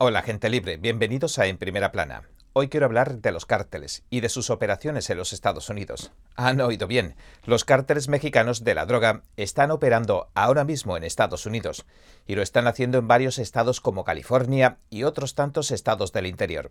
Hola gente libre, bienvenidos a En Primera Plana. Hoy quiero hablar de los cárteles y de sus operaciones en los Estados Unidos. Han oído bien, los cárteles mexicanos de la droga están operando ahora mismo en Estados Unidos y lo están haciendo en varios estados como California y otros tantos estados del interior.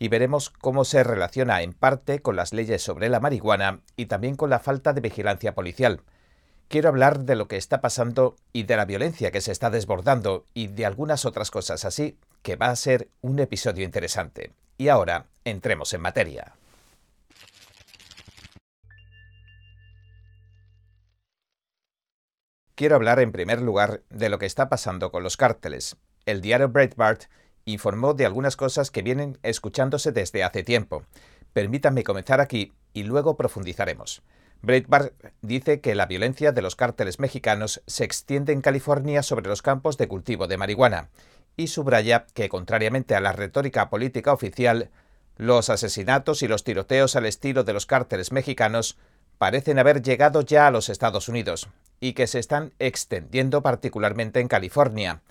Y veremos cómo se relaciona en parte con las leyes sobre la marihuana y también con la falta de vigilancia policial quiero hablar de lo que está pasando y de la violencia que se está desbordando y de algunas otras cosas así, que va a ser un episodio interesante. Y ahora, entremos en materia. Quiero hablar en primer lugar de lo que está pasando con los cárteles. El diario Breitbart informó de algunas cosas que vienen escuchándose desde hace tiempo. Permítanme comenzar aquí y luego profundizaremos. Breitbart dice que la violencia de los cárteles mexicanos se extiende en California sobre los campos de cultivo de marihuana y subraya que, contrariamente a la retórica política oficial, los asesinatos y los tiroteos al estilo de los cárteles mexicanos parecen haber llegado ya a los Estados Unidos y que se están extendiendo particularmente en California.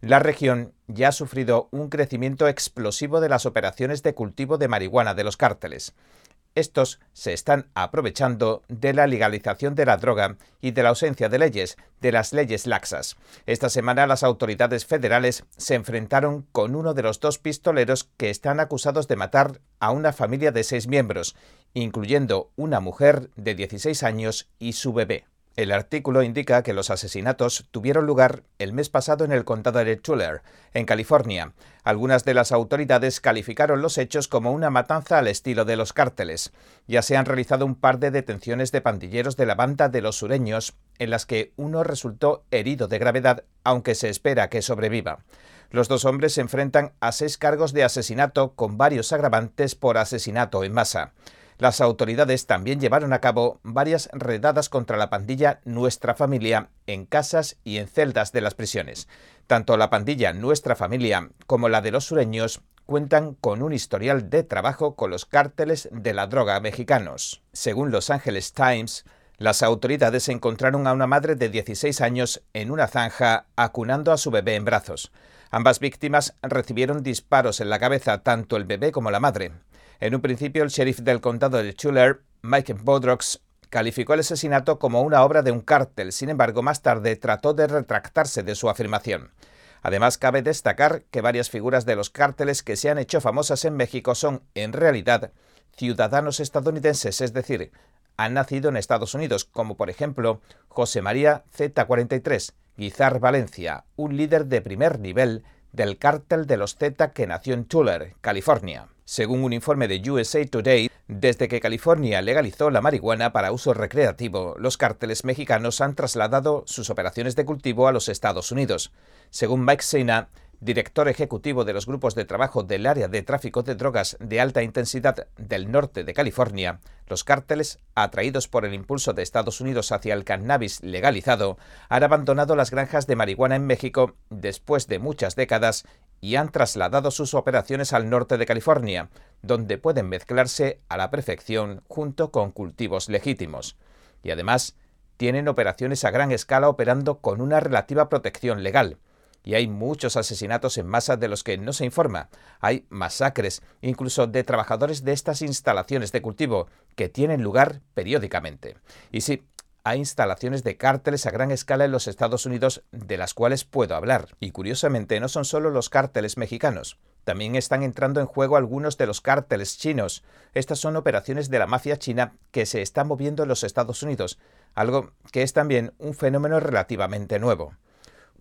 La región ya ha sufrido un crecimiento explosivo de las operaciones de cultivo de marihuana de los cárteles. Estos se están aprovechando de la legalización de la droga y de la ausencia de leyes, de las leyes laxas. Esta semana las autoridades federales se enfrentaron con uno de los dos pistoleros que están acusados de matar a una familia de seis miembros, incluyendo una mujer de 16 años y su bebé. El artículo indica que los asesinatos tuvieron lugar el mes pasado en el condado de Tulare, en California. Algunas de las autoridades calificaron los hechos como una matanza al estilo de los cárteles. Ya se han realizado un par de detenciones de pandilleros de la banda de los sureños, en las que uno resultó herido de gravedad, aunque se espera que sobreviva. Los dos hombres se enfrentan a seis cargos de asesinato con varios agravantes por asesinato en masa. Las autoridades también llevaron a cabo varias redadas contra la pandilla Nuestra Familia en casas y en celdas de las prisiones. Tanto la pandilla Nuestra Familia como la de los sureños cuentan con un historial de trabajo con los cárteles de la droga mexicanos. Según Los Angeles Times, las autoridades encontraron a una madre de 16 años en una zanja acunando a su bebé en brazos. Ambas víctimas recibieron disparos en la cabeza, tanto el bebé como la madre. En un principio, el sheriff del condado de Tulare, Mike Bodrox, calificó el asesinato como una obra de un cártel, sin embargo, más tarde trató de retractarse de su afirmación. Además, cabe destacar que varias figuras de los cárteles que se han hecho famosas en México son, en realidad, ciudadanos estadounidenses, es decir, han nacido en Estados Unidos, como por ejemplo José María Z43, Guizar Valencia, un líder de primer nivel del cártel de los Z que nació en Tulare, California. Según un informe de USA Today, desde que California legalizó la marihuana para uso recreativo, los cárteles mexicanos han trasladado sus operaciones de cultivo a los Estados Unidos. Según Mike Sena, director ejecutivo de los grupos de trabajo del área de tráfico de drogas de alta intensidad del norte de California, los cárteles, atraídos por el impulso de Estados Unidos hacia el cannabis legalizado, han abandonado las granjas de marihuana en México después de muchas décadas y han trasladado sus operaciones al norte de California, donde pueden mezclarse a la perfección junto con cultivos legítimos. Y además, tienen operaciones a gran escala operando con una relativa protección legal y hay muchos asesinatos en masa de los que no se informa. Hay masacres, incluso de trabajadores de estas instalaciones de cultivo, que tienen lugar periódicamente. Y sí, hay instalaciones de cárteles a gran escala en los Estados Unidos de las cuales puedo hablar. Y curiosamente no son solo los cárteles mexicanos. También están entrando en juego algunos de los cárteles chinos. Estas son operaciones de la mafia china que se están moviendo en los Estados Unidos, algo que es también un fenómeno relativamente nuevo.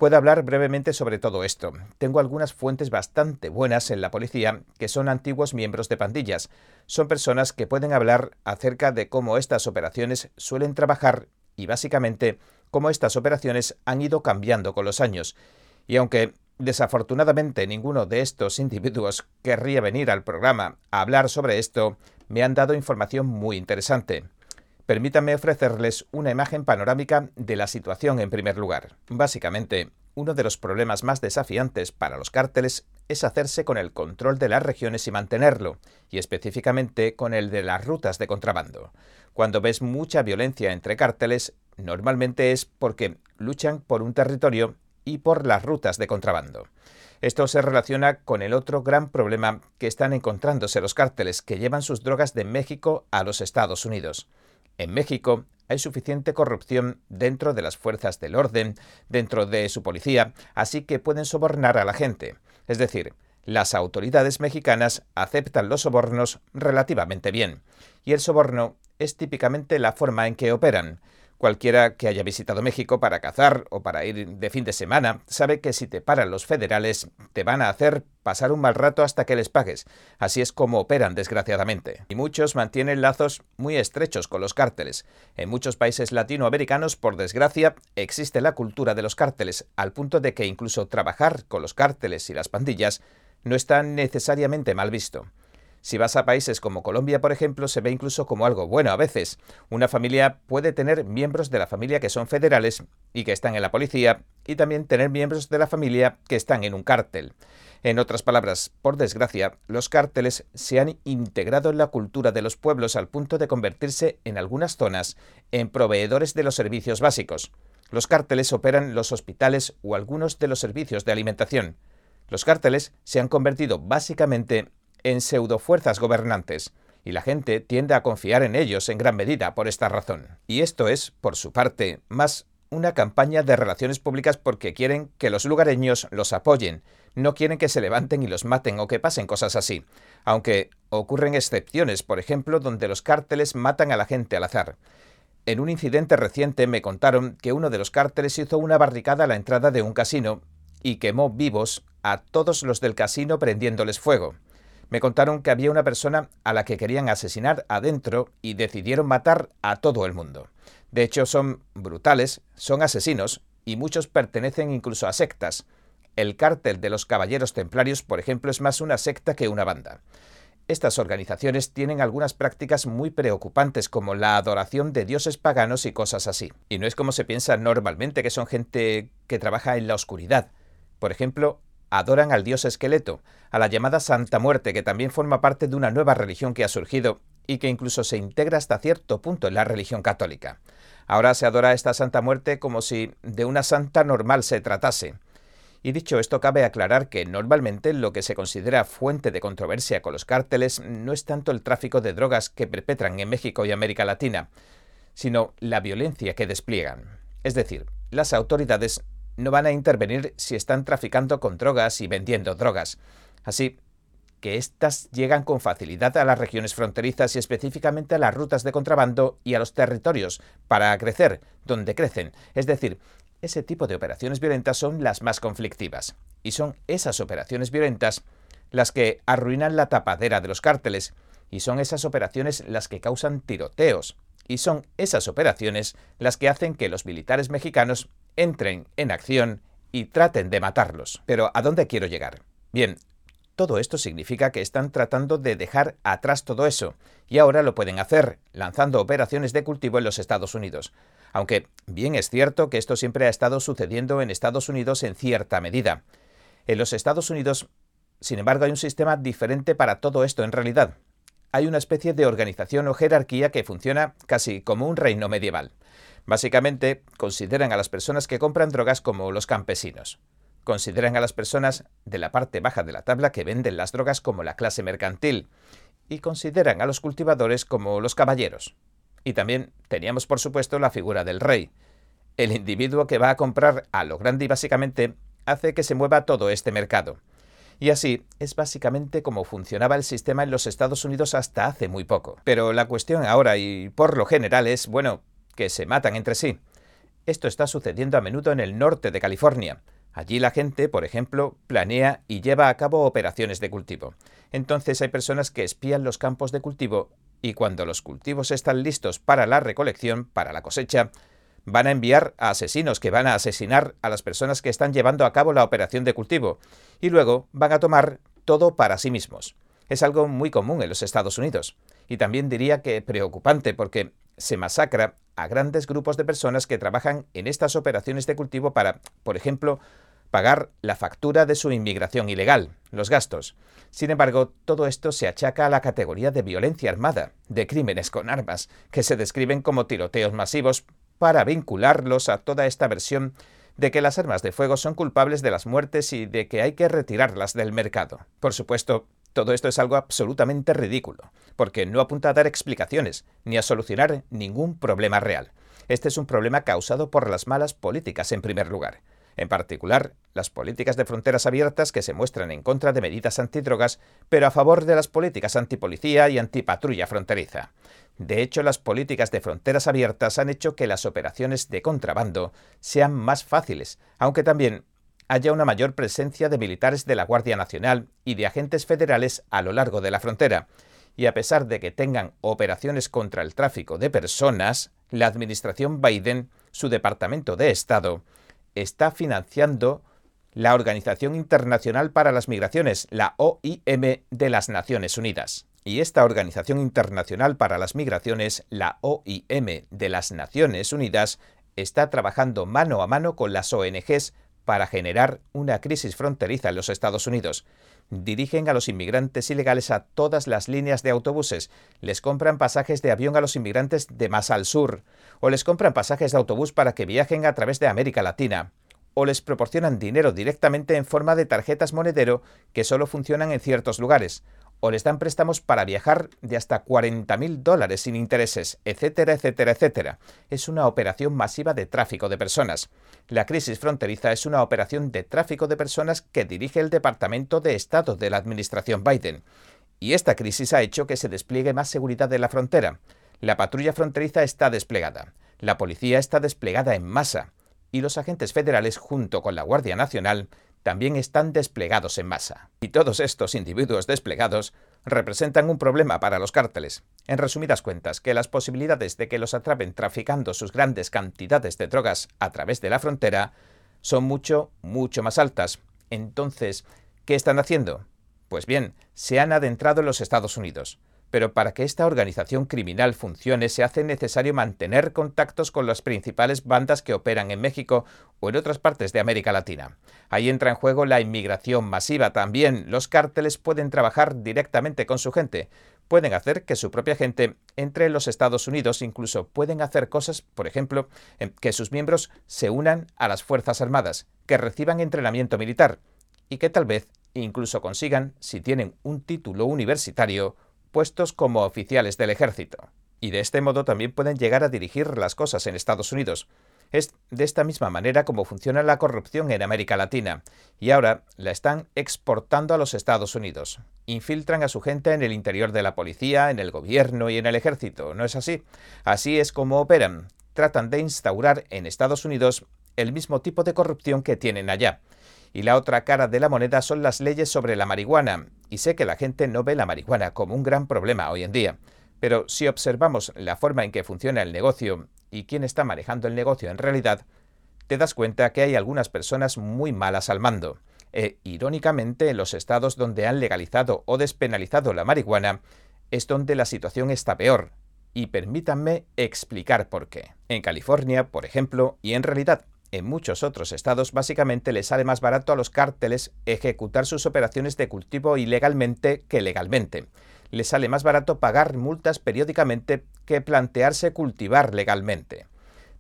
Puedo hablar brevemente sobre todo esto. Tengo algunas fuentes bastante buenas en la policía que son antiguos miembros de pandillas. Son personas que pueden hablar acerca de cómo estas operaciones suelen trabajar y básicamente cómo estas operaciones han ido cambiando con los años. Y aunque desafortunadamente ninguno de estos individuos querría venir al programa a hablar sobre esto, me han dado información muy interesante. Permítanme ofrecerles una imagen panorámica de la situación en primer lugar. Básicamente, uno de los problemas más desafiantes para los cárteles es hacerse con el control de las regiones y mantenerlo, y específicamente con el de las rutas de contrabando. Cuando ves mucha violencia entre cárteles, normalmente es porque luchan por un territorio y por las rutas de contrabando. Esto se relaciona con el otro gran problema que están encontrándose los cárteles que llevan sus drogas de México a los Estados Unidos. En México hay suficiente corrupción dentro de las fuerzas del orden, dentro de su policía, así que pueden sobornar a la gente. Es decir, las autoridades mexicanas aceptan los sobornos relativamente bien. Y el soborno es típicamente la forma en que operan. Cualquiera que haya visitado México para cazar o para ir de fin de semana sabe que si te paran los federales te van a hacer pasar un mal rato hasta que les pagues. Así es como operan, desgraciadamente. Y muchos mantienen lazos muy estrechos con los cárteles. En muchos países latinoamericanos, por desgracia, existe la cultura de los cárteles, al punto de que incluso trabajar con los cárteles y las pandillas no está necesariamente mal visto. Si vas a países como Colombia, por ejemplo, se ve incluso como algo bueno a veces. Una familia puede tener miembros de la familia que son federales y que están en la policía, y también tener miembros de la familia que están en un cártel. En otras palabras, por desgracia, los cárteles se han integrado en la cultura de los pueblos al punto de convertirse en algunas zonas en proveedores de los servicios básicos. Los cárteles operan los hospitales o algunos de los servicios de alimentación. Los cárteles se han convertido básicamente en pseudofuerzas gobernantes, y la gente tiende a confiar en ellos en gran medida por esta razón. Y esto es, por su parte, más una campaña de relaciones públicas porque quieren que los lugareños los apoyen, no quieren que se levanten y los maten o que pasen cosas así, aunque ocurren excepciones, por ejemplo, donde los cárteles matan a la gente al azar. En un incidente reciente me contaron que uno de los cárteles hizo una barricada a la entrada de un casino y quemó vivos a todos los del casino prendiéndoles fuego me contaron que había una persona a la que querían asesinar adentro y decidieron matar a todo el mundo. De hecho, son brutales, son asesinos y muchos pertenecen incluso a sectas. El cártel de los Caballeros Templarios, por ejemplo, es más una secta que una banda. Estas organizaciones tienen algunas prácticas muy preocupantes como la adoración de dioses paganos y cosas así. Y no es como se piensa normalmente que son gente que trabaja en la oscuridad. Por ejemplo, adoran al dios esqueleto, a la llamada Santa Muerte, que también forma parte de una nueva religión que ha surgido y que incluso se integra hasta cierto punto en la religión católica. Ahora se adora a esta Santa Muerte como si de una santa normal se tratase. Y dicho esto, cabe aclarar que normalmente lo que se considera fuente de controversia con los cárteles no es tanto el tráfico de drogas que perpetran en México y América Latina, sino la violencia que despliegan. Es decir, las autoridades no van a intervenir si están traficando con drogas y vendiendo drogas. Así que éstas llegan con facilidad a las regiones fronterizas y específicamente a las rutas de contrabando y a los territorios para crecer donde crecen. Es decir, ese tipo de operaciones violentas son las más conflictivas. Y son esas operaciones violentas las que arruinan la tapadera de los cárteles. Y son esas operaciones las que causan tiroteos. Y son esas operaciones las que hacen que los militares mexicanos entren en acción y traten de matarlos. Pero ¿a dónde quiero llegar? Bien, todo esto significa que están tratando de dejar atrás todo eso, y ahora lo pueden hacer, lanzando operaciones de cultivo en los Estados Unidos. Aunque bien es cierto que esto siempre ha estado sucediendo en Estados Unidos en cierta medida. En los Estados Unidos, sin embargo, hay un sistema diferente para todo esto en realidad. Hay una especie de organización o jerarquía que funciona casi como un reino medieval. Básicamente, consideran a las personas que compran drogas como los campesinos. Consideran a las personas de la parte baja de la tabla que venden las drogas como la clase mercantil. Y consideran a los cultivadores como los caballeros. Y también teníamos, por supuesto, la figura del rey. El individuo que va a comprar a lo grande y básicamente hace que se mueva todo este mercado. Y así es básicamente como funcionaba el sistema en los Estados Unidos hasta hace muy poco. Pero la cuestión ahora y por lo general es, bueno, que se matan entre sí. Esto está sucediendo a menudo en el norte de California. Allí la gente, por ejemplo, planea y lleva a cabo operaciones de cultivo. Entonces hay personas que espían los campos de cultivo y cuando los cultivos están listos para la recolección, para la cosecha, van a enviar a asesinos que van a asesinar a las personas que están llevando a cabo la operación de cultivo y luego van a tomar todo para sí mismos. Es algo muy común en los Estados Unidos y también diría que preocupante porque se masacra a grandes grupos de personas que trabajan en estas operaciones de cultivo para, por ejemplo, pagar la factura de su inmigración ilegal, los gastos. Sin embargo, todo esto se achaca a la categoría de violencia armada, de crímenes con armas, que se describen como tiroteos masivos para vincularlos a toda esta versión de que las armas de fuego son culpables de las muertes y de que hay que retirarlas del mercado. Por supuesto, todo esto es algo absolutamente ridículo, porque no apunta a dar explicaciones ni a solucionar ningún problema real. Este es un problema causado por las malas políticas en primer lugar. En particular, las políticas de fronteras abiertas que se muestran en contra de medidas antidrogas, pero a favor de las políticas antipolicía y antipatrulla fronteriza. De hecho, las políticas de fronteras abiertas han hecho que las operaciones de contrabando sean más fáciles, aunque también haya una mayor presencia de militares de la Guardia Nacional y de agentes federales a lo largo de la frontera. Y a pesar de que tengan operaciones contra el tráfico de personas, la administración Biden, su Departamento de Estado, está financiando la Organización Internacional para las Migraciones, la OIM de las Naciones Unidas. Y esta Organización Internacional para las Migraciones, la OIM de las Naciones Unidas, está trabajando mano a mano con las ONGs para generar una crisis fronteriza en los Estados Unidos. Dirigen a los inmigrantes ilegales a todas las líneas de autobuses, les compran pasajes de avión a los inmigrantes de más al sur, o les compran pasajes de autobús para que viajen a través de América Latina, o les proporcionan dinero directamente en forma de tarjetas monedero que solo funcionan en ciertos lugares, o les dan préstamos para viajar de hasta 40.000 dólares sin intereses, etcétera, etcétera, etcétera. Es una operación masiva de tráfico de personas. La crisis fronteriza es una operación de tráfico de personas que dirige el Departamento de Estado de la Administración Biden. Y esta crisis ha hecho que se despliegue más seguridad en la frontera. La patrulla fronteriza está desplegada. La policía está desplegada en masa. Y los agentes federales, junto con la Guardia Nacional, también están desplegados en masa. Y todos estos individuos desplegados representan un problema para los cárteles. En resumidas cuentas, que las posibilidades de que los atrapen traficando sus grandes cantidades de drogas a través de la frontera son mucho, mucho más altas. Entonces, ¿qué están haciendo? Pues bien, se han adentrado en los Estados Unidos. Pero para que esta organización criminal funcione se hace necesario mantener contactos con las principales bandas que operan en México o en otras partes de América Latina. Ahí entra en juego la inmigración masiva también. Los cárteles pueden trabajar directamente con su gente, pueden hacer que su propia gente entre en los Estados Unidos, incluso pueden hacer cosas, por ejemplo, que sus miembros se unan a las Fuerzas Armadas, que reciban entrenamiento militar y que tal vez incluso consigan, si tienen un título universitario, puestos como oficiales del ejército. Y de este modo también pueden llegar a dirigir las cosas en Estados Unidos. Es de esta misma manera como funciona la corrupción en América Latina, y ahora la están exportando a los Estados Unidos. Infiltran a su gente en el interior de la policía, en el gobierno y en el ejército, ¿no es así? Así es como operan. Tratan de instaurar en Estados Unidos el mismo tipo de corrupción que tienen allá. Y la otra cara de la moneda son las leyes sobre la marihuana. Y sé que la gente no ve la marihuana como un gran problema hoy en día. Pero si observamos la forma en que funciona el negocio y quién está manejando el negocio en realidad, te das cuenta que hay algunas personas muy malas al mando. E, irónicamente, en los estados donde han legalizado o despenalizado la marihuana, es donde la situación está peor. Y permítanme explicar por qué. En California, por ejemplo, y en realidad en muchos otros estados básicamente les sale más barato a los cárteles ejecutar sus operaciones de cultivo ilegalmente que legalmente. Les sale más barato pagar multas periódicamente que plantearse cultivar legalmente.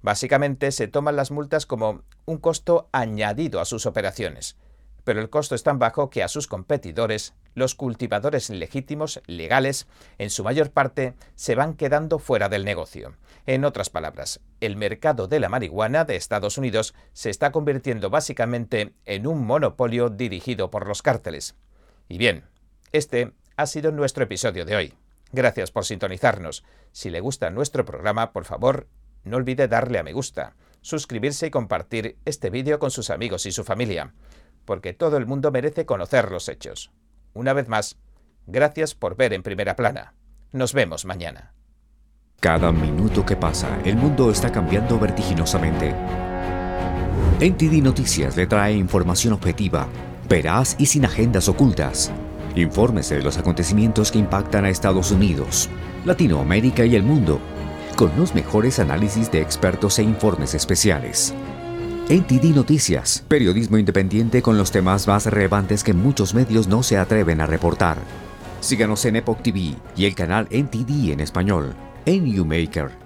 Básicamente se toman las multas como un costo añadido a sus operaciones pero el costo es tan bajo que a sus competidores, los cultivadores legítimos, legales, en su mayor parte, se van quedando fuera del negocio. En otras palabras, el mercado de la marihuana de Estados Unidos se está convirtiendo básicamente en un monopolio dirigido por los cárteles. Y bien, este ha sido nuestro episodio de hoy. Gracias por sintonizarnos. Si le gusta nuestro programa, por favor, no olvide darle a me gusta, suscribirse y compartir este vídeo con sus amigos y su familia porque todo el mundo merece conocer los hechos. Una vez más, gracias por ver en primera plana. Nos vemos mañana. Cada minuto que pasa, el mundo está cambiando vertiginosamente. NTD Noticias le trae información objetiva, veraz y sin agendas ocultas. Infórmese de los acontecimientos que impactan a Estados Unidos, Latinoamérica y el mundo, con los mejores análisis de expertos e informes especiales. NTD Noticias, periodismo independiente con los temas más relevantes que muchos medios no se atreven a reportar. Síganos en Epoch TV y el canal NTD en español, en YouMaker